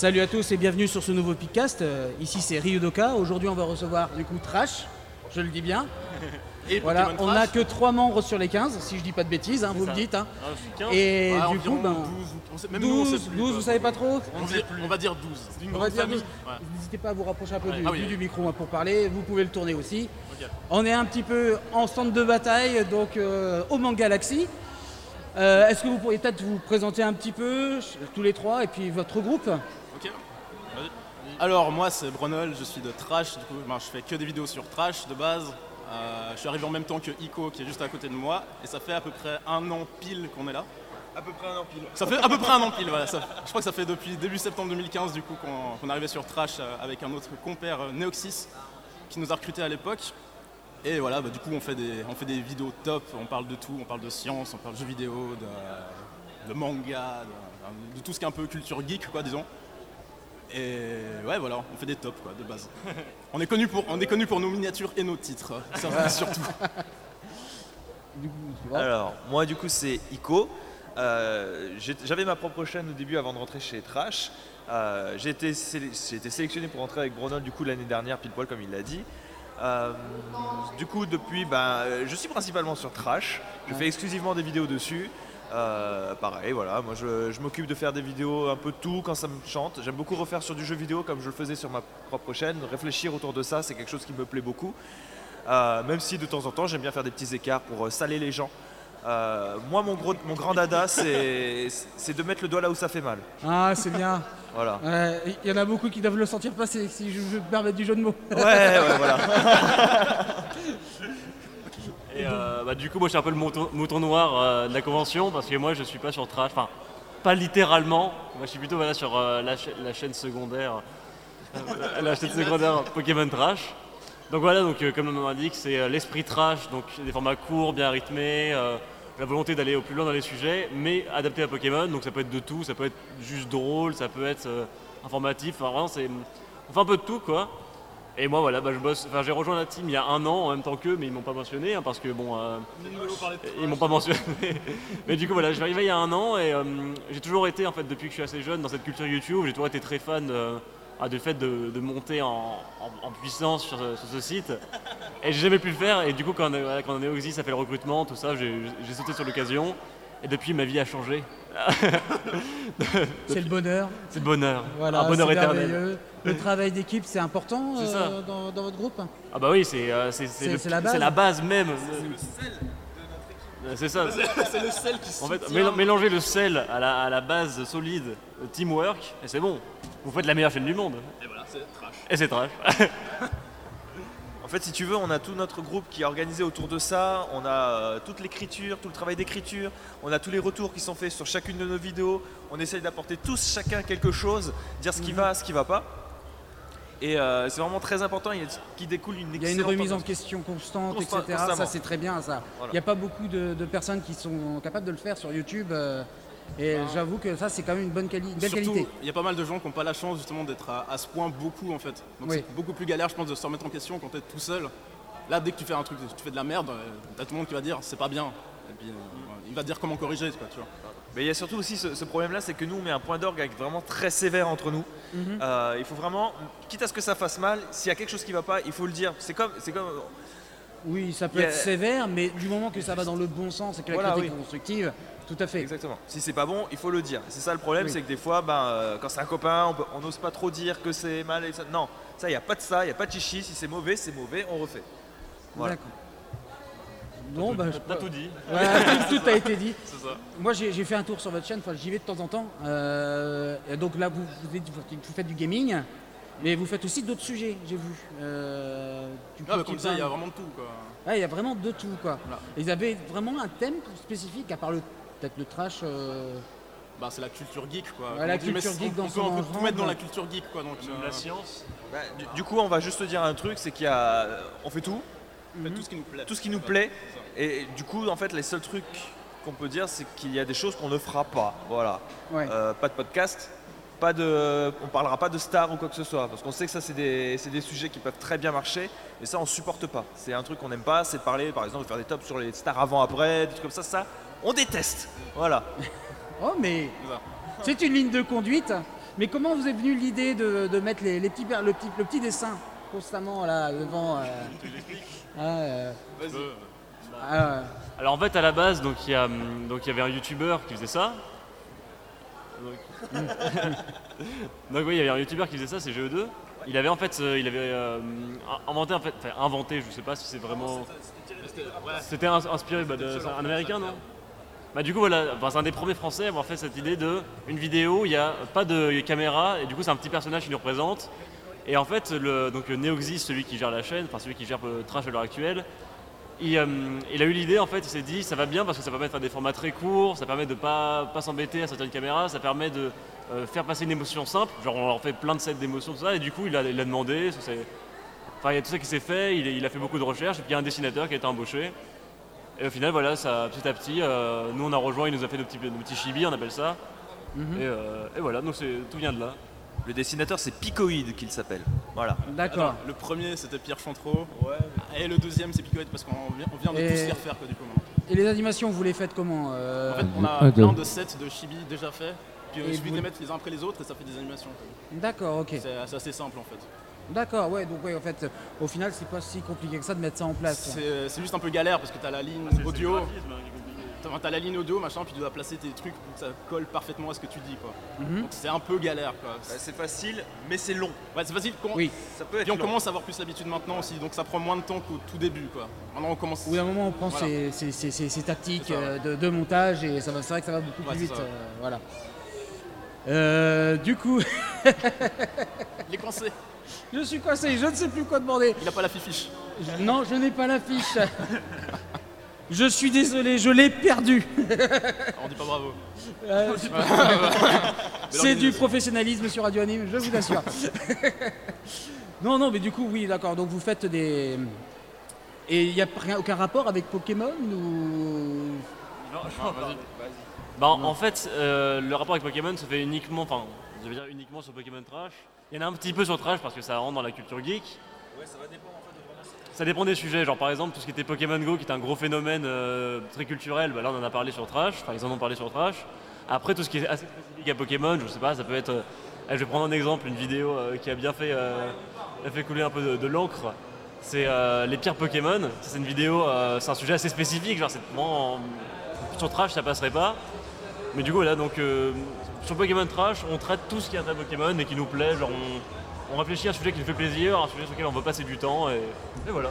Salut à tous et bienvenue sur ce nouveau podcast. Euh, ici c'est Ryudoka. Aujourd'hui on va recevoir du coup Trash, je le dis bien. Et Voilà, Pokémon on Trash. n'a que 3 membres sur les 15, si je dis pas de bêtises, hein, vous ça. me dites. hein. Ah, 15. Et du coup, environ ben, 12, on sait- même nous, on 12, sait plus, 12, quoi. vous savez pas trop on, va dire 12. C'est une On va grande dire famille. 12. Ouais. N'hésitez pas à vous rapprocher un peu Ouais. du, Ah oui, du- micro hein, pour parler, vous pouvez le tourner aussi. Ok. On est un petit peu en centre de bataille, donc euh, au Manga Galaxy. Euh, Est-ce que vous pourriez peut-être vous présenter un petit peu, tous les trois, et puis votre groupe? Ok. Vas-y. Alors moi c'est Bronol, je suis de Trash, du coup ben, je fais que des vidéos sur Trash de base. Euh, je suis arrivé en même temps que Ico qui est juste à côté de moi et ça fait à peu près un an pile qu'on est là. À peu près un an pile. Ça fait à peu près un an pile, voilà. ça- je crois que ça fait depuis début septembre 2015 du coup qu'on qu'on est arrivé sur Trash euh, avec un autre compère euh, Neoxys qui nous a recrutés à l'époque. Et voilà, bah, du coup on fait, des, on fait des vidéos top, on parle de tout, on parle de science, on parle de jeux vidéo, de, de manga, de, de tout ce qui est un peu culture geek quoi disons. Et ouais voilà, on fait des tops quoi de base. On est connu pour, on est connu pour nos miniatures et nos titres, ça surtout. Du coup, tu vois. Alors, moi du coup c'est Ico. Euh, J'avais ma propre chaîne au début avant de rentrer chez Trash. Euh, j'ai été, sélectionné pour rentrer avec Bronol du coup l'année dernière, pile poil comme il l'a dit. Euh, du coup depuis, ben, je suis principalement sur Trash. Je fais exclusivement des vidéos dessus. Euh, pareil, voilà, moi je, je m'occupe de faire des vidéos un peu de tout quand ça me chante. J'aime beaucoup refaire sur du jeu vidéo comme je le faisais sur ma propre chaîne. Réfléchir autour de ça, c'est quelque chose qui me plaît beaucoup. Euh, même si de temps en temps j'aime bien faire des petits écarts pour euh, saler les gens. Euh, moi, mon, gros, mon grand dada, c'est de mettre le doigt là où ça fait mal. Ah, c'est bien. Voilà. Ouais, Il y en a beaucoup qui doivent le sentir passer, si je me permets du jeu de mots. Ouais, ouais, voilà. Euh, bah, du coup, moi, je suis un peu le mouton, noir euh, de la convention parce que moi, je suis pas sur Trash. Enfin, pas littéralement. Moi, je suis plutôt voilà, sur euh, la, cha- la chaîne secondaire. secondaire Pokémon Trash. Donc voilà, donc, comme le nom l'indique, c'est l'esprit trash, donc des formats courts, bien rythmés, la volonté d'aller au plus loin dans les sujets, mais adapté à Pokémon. Donc ça peut être de tout, ça peut être juste drôle, ça peut être informatif. Enfin, vraiment, c'est, on fait un peu de tout, quoi. Et moi, voilà, bah, je bosse. Enfin, j'ai rejoint la team il y a un an en même temps qu'eux, mais ils m'ont pas mentionné hein, parce que bon, euh, ils m'ont pas mentionné. mais du coup, voilà, je suis arrivé il y a un an et euh, j'ai toujours été, en fait, depuis que je suis assez jeune dans cette culture YouTube, j'ai toujours été très fan euh, du fait de, de monter en, en- en puissance sur, ce- sur ce site. Et j'ai jamais pu le faire. Et du coup, quand, on est- voilà, quand on est Oxy, ça fait le recrutement, tout ça, j'ai sauté sur l'occasion. Et depuis, ma vie a changé. C'est le bonheur. C'est le bonheur. Voilà, un bonheur éternel. Le travail d'équipe, c'est important euh, dans, dans votre groupe Ah bah oui, c'est euh, c'est- c'est C'est- le- c'est la base. c'est la base même. C'est ça. c'est le sel qui En fait, mél- mélanger le sel à la, à la base solide, le teamwork, et c'est bon. Vous faites la meilleure chaîne du monde. Et voilà, c'est trash. Et c'est trash. En fait, si tu veux, on a tout notre groupe qui est organisé autour de ça. On a euh, toute l'écriture, tout le travail d'écriture. On a tous les retours qui sont faits sur chacune de nos vidéos. On essaye d'apporter tous chacun quelque chose, dire ce qui va, ce qui va pas. Et euh, c'est vraiment très important. Il y a qui découle une Il y a une remise en question constante, Constant- etc. Ça, c'est très bien, ça. Il n'y a pas beaucoup de, de personnes qui sont capables de le faire sur YouTube. euh, et j'avoue que ça, c'est quand même une bonne quali- belle Surtout, qualité. il y a pas mal de gens qui n'ont pas la chance justement d'être à, à ce point beaucoup en fait. Donc Oui. c'est beaucoup plus galère, je pense, de se remettre en question quand tu es tout seul. Là, dès que tu fais un truc, tu fais de la merde, euh, t'as tout le monde qui va dire c'est pas bien. Et puis euh, il va te dire comment corriger, quoi, tu vois. Mais il y a surtout aussi ce, ce problème-là, c'est que nous, on met un point d'orgue avec vraiment très sévère entre nous. Euh, il faut vraiment, quitte à ce que ça fasse mal, s'il y a quelque chose qui va pas, il faut le dire. C'est comme, c'est comme, Oui, ça peut a- être sévère, mais du moment que ça va dans le bon sens et que la Voilà, critique oui. est constructive, tout à fait. Exactement. Si c'est pas bon, il faut le dire. C'est ça le problème, Oui. c'est que des fois, ben, euh, quand c'est un copain, on n'ose pas trop dire que c'est mal. Et ça. Non, ça, il n'y a pas de ça, il n'y a pas de chichi. Si c'est mauvais, c'est mauvais, on refait. Voilà. D'accord. Bon, bah, je T'as tout dit. Voilà, tout, tout a été dit. Ça. Moi, j'ai fait un tour sur votre chaîne, enfin, j'y vais de temps en temps. Euh, donc là, vous faites du gaming, mais vous faites aussi d'autres sujets, j'ai vu. Euh, du Ah, bah, comme ça, il y a vraiment de tout, quoi. Ouais, il y a vraiment de tout, quoi. Voilà. Et Ils avaient vraiment un thème spécifique, à part le peut-être le trash. euh, Bah, c'est la culture geek, quoi. Ouais, la dit, culture geek on, dans on peut tout mettre dans la culture geek, quoi. Donc, euh, La science. Bah, du, du coup, on va juste te dire un truc, c'est qu'il y a, on fait tout, tout ce qui nous plaît. tout ce qui nous plaît. Et du coup, en fait, les seuls trucs qu'on peut dire, c'est qu'il y a des choses qu'on ne fera pas. Voilà. Ouais. Euh, pas de podcast, pas de, on parlera pas de stars ou quoi que ce soit, parce qu'on sait que ça c'est des, c'est des sujets qui peuvent très bien marcher, et ça on supporte pas. C'est un truc qu'on n'aime pas, c'est de parler, par exemple, de faire des tops sur les stars avant-après, des trucs comme ça, ça on déteste. Voilà. Oh, mais C'est une ligne de conduite. Mais comment vous est venue l'idée de, de mettre les, les petits, le, petit, le petit dessin constamment là devant euh, ah, euh, ah, Alors en fait à la base donc il y, a, donc, il y avait un youtubeur qui faisait ça. Donc, donc oui il y avait un youtubeur qui faisait ça, c'est GE2. Il avait en fait euh, il avait euh, inventé en fait, enfin inventé, je sais pas si c'est vraiment. C'était ins- inspiré bah, de c'est un américain non? Bah du coup voilà, enfin, c'est un des premiers français à avoir fait cette idée de une vidéo, il n'y a pas de caméra et du coup c'est un petit personnage qui nous représente. Et en fait le, donc Neoxys, celui qui gère la chaîne, enfin celui qui gère euh, Trash à l'heure actuelle, il, euh, il a eu l'idée en fait, il s'est dit ça va bien parce que ça permet de faire des formats très courts, ça permet de pas, pas s'embêter à certaines caméras, ça permet de euh, faire passer une émotion simple, genre on leur fait plein de sets d'émotions, tout ça, et du coup il a, il a demandé, ça, enfin il y a tout ça qui s'est fait, il, il a fait beaucoup de recherches, et puis il y a un dessinateur qui a été embauché. Et au final voilà, ça, petit à petit, euh, nous on a rejoint, il nous a fait nos petits, nos petits chibis, on appelle ça. et, euh, et voilà, donc tout vient de là. Le dessinateur, c'est Picoïde qu'il s'appelle. Voilà. D'accord. Le premier c'était Pierre Chantreau. Et le deuxième c'est Picoët parce qu'on vient, on vient de Et- tous les refaire quoi, du coup. maintenant. Et les animations, vous les faites comment euh, En fait, on a Ah, plein de- de sets de chibi déjà faits. Puis il suffit de vous- les mettre les uns après les autres et ça fait des animations. D'accord, ok. C'est assez simple en fait. D'accord, ouais, donc ouais, en fait, au final, c'est pas si compliqué que ça de mettre ça en place. C'est juste un peu galère parce que t'as la ligne audio. T'as t'as la ligne audio, machin, puis tu dois placer tes trucs pour que ça colle parfaitement à ce que tu dis, quoi. Mhm. Donc c'est un peu galère, quoi. C'est facile, mais c'est long. Ouais, c'est facile. qu'on- Oui. Ça peut être Puis on long. commence à avoir plus l'habitude maintenant aussi, donc ça prend moins de temps qu'au tout début, quoi. Maintenant on commence. Au bout d'un moment, on prend Voilà. ses, ses- ses- ses- ses tactiques ça, euh, de, de montage et ça va, c'est vrai que ça va beaucoup Ouais, plus vite. ça. euh, voilà. Euh, du coup, Il est coincé. je suis coincé, je ne sais plus quoi demander. Il a pas la fifiche. Je- non, je n'ai pas la fiche. je suis désolé, je l'ai perdu. On dit pas bravo. Euh, C'est du professionnalisme sur Radio Anime, je vous assure. non, non, mais du coup, oui, d'accord. Donc vous faites des. Et il n'y a rien- aucun rapport avec Pokémon ou? Bah, en en fait, euh, le rapport avec Pokémon se fait uniquement, enfin, je veux dire uniquement sur Pokémon Trash. Il y en a un petit peu sur Trash parce que ça rentre dans la culture geek. Ça dépend des sujets, genre par exemple tout ce qui était Pokémon Go qui est un gros phénomène euh, très culturel, bah là on en a parlé sur Trash, enfin ils en ont parlé sur Trash. Après tout ce qui est assez spécifique à Pokémon, je sais pas, ça peut être, euh, je vais prendre un exemple, une vidéo euh, qui a bien fait, a fait couler un peu de, l'encre. C'est les pires Pokémon, Ça, c'est une vidéo, c'est un sujet assez spécifique, genre c'est vraiment en- sur Trash ça passerait pas. Mais du coup là donc sur Pokémon Trash on traite tout ce qui est à Pokémon et qui nous plaît, genre on réfléchit à un sujet qui nous fait plaisir, un sujet sur lequel on veut passer du temps et, et voilà.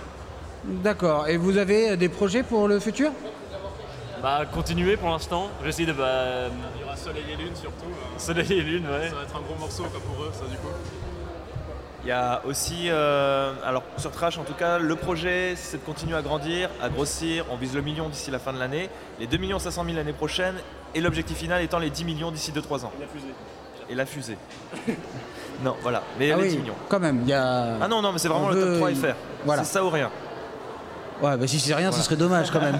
D'accord. Et vous avez des projets pour le futur? Bah continuer pour l'instant, je vais essayer de bah, Il y aura Soleil et Lune surtout. euh, soleil et lune ouais. Ça va être un gros morceau quoi, pour eux, ça du coup. Il y a aussi, euh, alors sur Trash en tout cas, le projet c'est de continuer à grandir, à grossir. On vise le million d'ici la fin de l'année, les 2 500 000 l'année prochaine et l'objectif final étant les 10 millions d'ici 2-3 ans. La fusée. Et la fusée. non, voilà, mais Ah les oui, 10 millions. quand même. Il y a. Ah non, non, mais c'est vraiment le top 3 FR. Voilà. C'est ça ou rien. Ouais, bah si c'est rien, ce serait dommage quand même.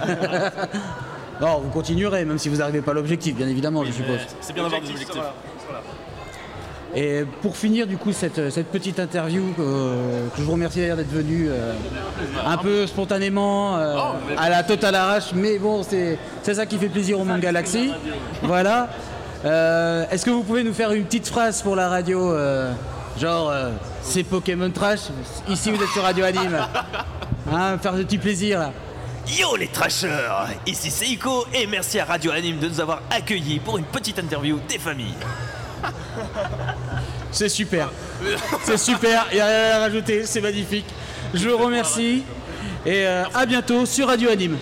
non, vous continuerez, même si vous n'arrivez pas à l'objectif, bien évidemment, je suppose. C'est bien d'avoir des objectifs. Et pour finir du coup cette, cette petite interview, euh, que je vous remercie d'ailleurs d'être venu euh, un peu spontanément, euh, à la totale arrache, mais bon c'est c'est ça qui fait plaisir au Monde Galaxy. Voilà. Euh, Est-ce que vous pouvez nous faire une petite phrase pour la radio euh, Genre euh, c'est Pokémon Trash, ici vous êtes sur Radio Anime. Hein, faire de petits plaisirs là. Yo les trashers Ici c'est Ico et merci à Radio Anime de nous avoir accueillis pour une petite interview des familles. C'est super. C'est super, il n'y a rien à rajouter, c'est magnifique. Je vous remercie et à bientôt sur Radio Anime.